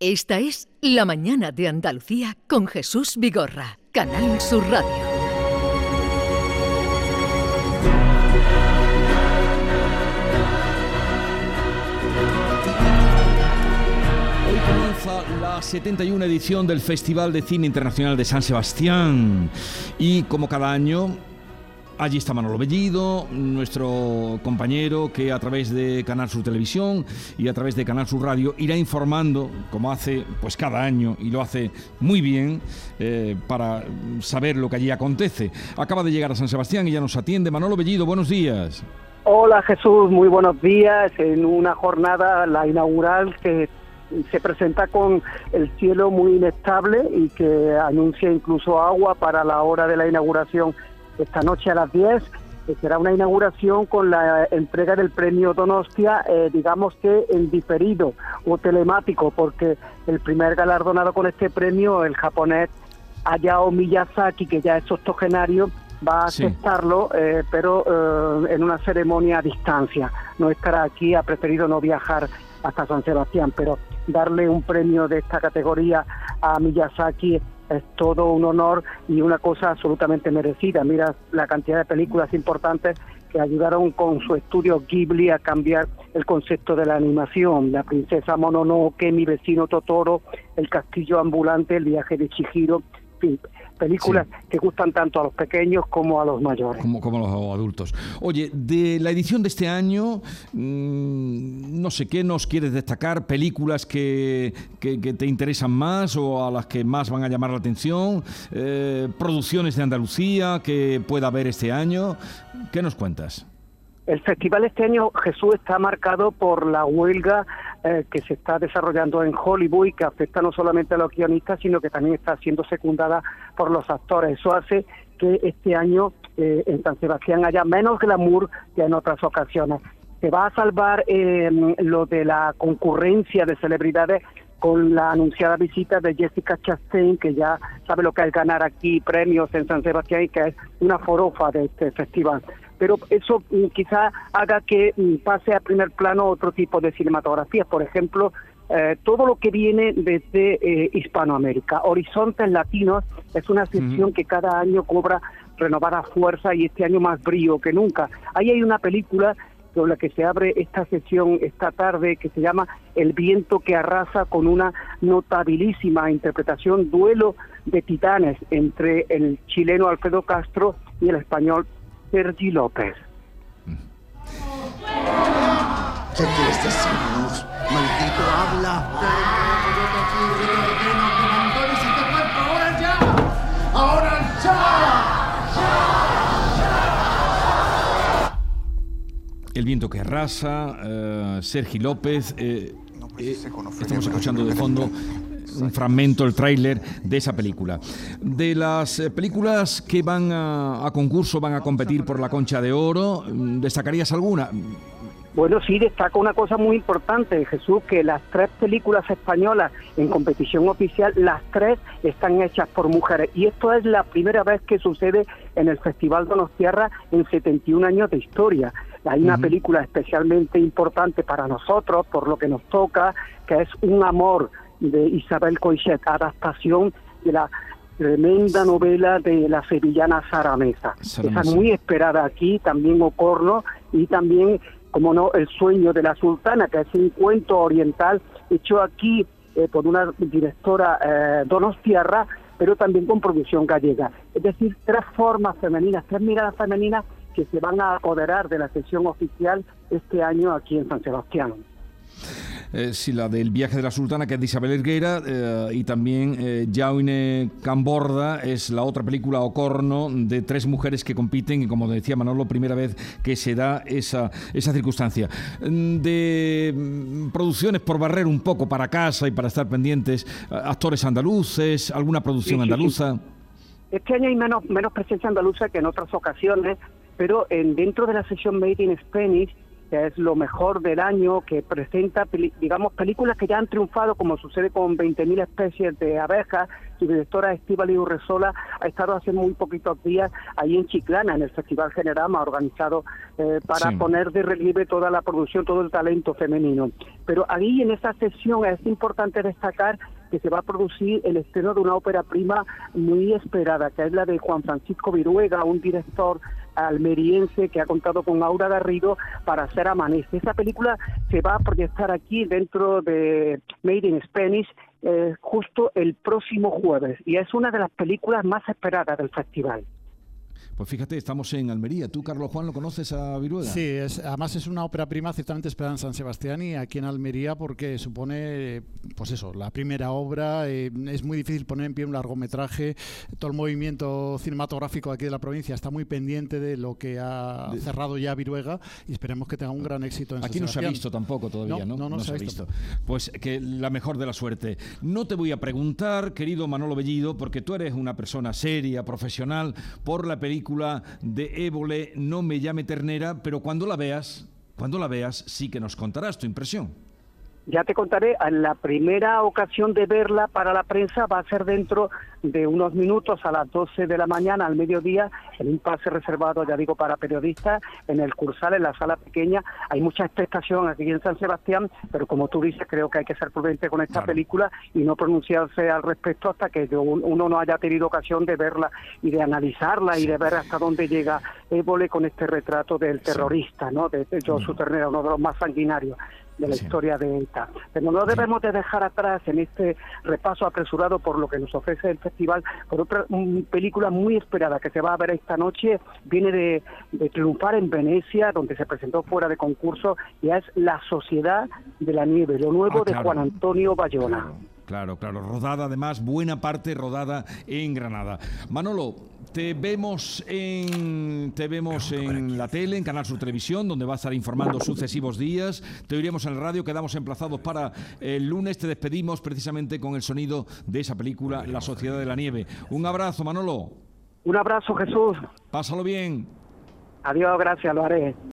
Esta es La Mañana de Andalucía con Jesús Vigorra, Canal Sur Radio. Hoy comienza la 71 edición del Festival de Cine Internacional de San Sebastián y como cada año Allí está Manolo Bellido, nuestro compañero que a través de Canal Sur Televisión y a través de Canal Sur Radio irá informando, como hace pues cada año y lo hace muy bien, eh, para saber lo que allí acontece. Acaba de llegar a San Sebastián y ya nos atiende. Manolo Bellido, buenos días. Hola Jesús, muy buenos días. En una jornada, la inaugural, que se presenta con el cielo muy inestable y que anuncia incluso agua para la hora de la inauguración esta noche a las 10 que será una inauguración con la entrega del premio Donostia, eh, digamos que en diferido o telemático, porque el primer galardonado con este premio, el japonés Hayao Miyazaki, que ya es octogenario, va a aceptarlo, eh, pero eh, en una ceremonia a distancia. No estará aquí, ha preferido no viajar hasta San Sebastián, pero darle un premio de esta categoría a Miyazaki es todo un honor y una cosa absolutamente merecida. Mira la cantidad de películas importantes que ayudaron con su estudio Ghibli a cambiar el concepto de la animación. La princesa Mononoke, Mi vecino Totoro, El castillo ambulante, El viaje de Chihiro, fin, películas que gustan tanto a los pequeños como a los mayores. Como, como a los adultos. Oye, de la edición de este año, mmm, no sé qué nos quieres destacar, películas que, que, que, te interesan más o a las que más van a llamar la atención, eh, producciones de Andalucía que pueda haber este año. ¿Qué nos cuentas? El festival este año, Jesús, está marcado por la huelga eh, que se está desarrollando en Hollywood y que afecta no solamente a los guionistas, sino que también está siendo secundada por los actores. Eso hace que este año eh, en San Sebastián haya menos glamour que en otras ocasiones. Se va a salvar eh, lo de la concurrencia de celebridades con la anunciada visita de Jessica Chastain, que ya sabe lo que es ganar aquí premios en San Sebastián y que es una forofa de este festival pero eso mm, quizá haga que mm, pase a primer plano otro tipo de cinematografías, por ejemplo, eh, todo lo que viene desde eh, Hispanoamérica. Horizontes Latinos es una sección que cada año cobra renovada fuerza y este año más brío que nunca. Ahí hay una película con la que se abre esta sesión esta tarde que se llama El viento que arrasa con una notabilísima interpretación, duelo de titanes entre el chileno Alfredo Castro y el español Sergi López. ¿Qué quieres decirnos? Maldito habla. ¡Ahora El viento que arrasa, uh, Sergi López. Eh, eh, estamos escuchando de fondo un fragmento, el tráiler de esa película. De las eh, películas que van a, a, concurso, van a competir por la Concha de Oro, mm, ¿destacarías alguna? Bueno, sí, destaca una cosa muy importante, Jesús, que las tres películas españolas en competición oficial, las tres están hechas por mujeres. Y esto es la primera vez que sucede en el Festival Donostiarra en 71 años de historia. Hay una uh -huh. película especialmente importante para nosotros, por lo que nos toca, que es Un amor de Isabel Coixet, adaptación de la tremenda novela de la sevillana Sara Mesa. Esa muy esperada aquí, también Ocorno y también, como no, El sueño de la sultana, que es un cuento oriental hecho aquí eh, por una directora eh, donostiarra, pero también con producción gallega. Es decir, tres formas femeninas, tres miradas femeninas que se van a apoderar de la sesión oficial este año aquí en San Sebastián eh, sí, la del viaje de la sultana, que es de Isabel Erguera, eh, y también eh, Jauine Camborda, es la otra película Ocorno de tres mujeres que compiten, y como decía Manolo, primera vez que se da esa, esa circunstancia. De mm, producciones por barrer un poco para casa y para estar pendientes, actores andaluces, alguna producción sí, sí, andaluza. Sí. Este año hay menos, menos presencia andaluza que en otras ocasiones, pero en, dentro de la sesión Made in Spanish que es lo mejor del año, que presenta, digamos, películas que ya han triunfado, como sucede con 20.000 especies de abejas. Su directora Estíbal Urresola ha estado hace muy poquitos días ahí en Chiclana, en el Festival Generama, organizado eh, para poner de relieve toda la producción, todo el talento femenino. Pero ahí en esa sesión es importante destacar que se va a producir el estreno de una ópera prima muy esperada, que es la de Juan Francisco Viruega, un director almeriense que ha contado con Aura Garrido para hacer Amanece. Esa película se va a proyectar aquí dentro de Made in Spanish eh, justo el próximo jueves y es una de las películas más esperadas del festival. Pues fíjate, estamos en Almería. ¿Tú, Carlos Juan, lo conoces a Viruega? Sí, es, además es una ópera prima ciertamente esperada en San Sebastián y aquí en Almería porque supone, pues eso, la primera obra. Eh, es muy difícil poner en pie un largometraje. Todo el movimiento cinematográfico aquí de la provincia está muy pendiente de lo que ha cerrado ya Viruega y esperemos que tenga un gran éxito en Aquí no se ha visto tampoco todavía, ¿no? No, no, se, ha visto. Pues que la mejor de la suerte. No te voy a preguntar, querido Manolo Bellido, porque tú eres una persona seria, profesional, por la película de Évole, No me llame ternera, pero cuando la veas, cuando la veas, sí que nos contarás tu impresión. Ya te contaré, la primera ocasión de verla para la prensa va a ser dentro de unos minutos a las 12 de la mañana al mediodía, en un pase reservado, ya digo, para periodistas, en el Cursal, en la sala pequeña. Hay mucha expectación aquí en San Sebastián, pero como tú dices, creo que hay que ser prudente con esta película y no pronunciarse al respecto hasta que uno no haya tenido ocasión de verla y de analizarla y de ver hasta dónde llega Évole con este retrato del terrorista, ¿no? De, de Josu Ternera, uno de los más sanguinarios de la historia de ETA. Pero no debemos de dejar atrás en este repaso apresurado por lo que nos ofrece el festival, por otra película muy esperada que se va a ver esta noche, viene de, triunfar en Venecia, donde se presentó fuera de concurso, y es La Sociedad de la Nieve, lo nuevo ah, de Juan Antonio Bayona. Claro, claro, rodada además, buena parte rodada en Granada. Manolo, te vemos en te vemos en la tele, en Canal Sur Televisión, donde va a estar informando sucesivos días. Te oiremos en el radio, quedamos emplazados para el lunes. Te despedimos precisamente con el sonido de esa película, La Sociedad de la Nieve. Un abrazo, Manolo. Un abrazo, Jesús. Pásalo bien. Adiós, gracias, lo haré.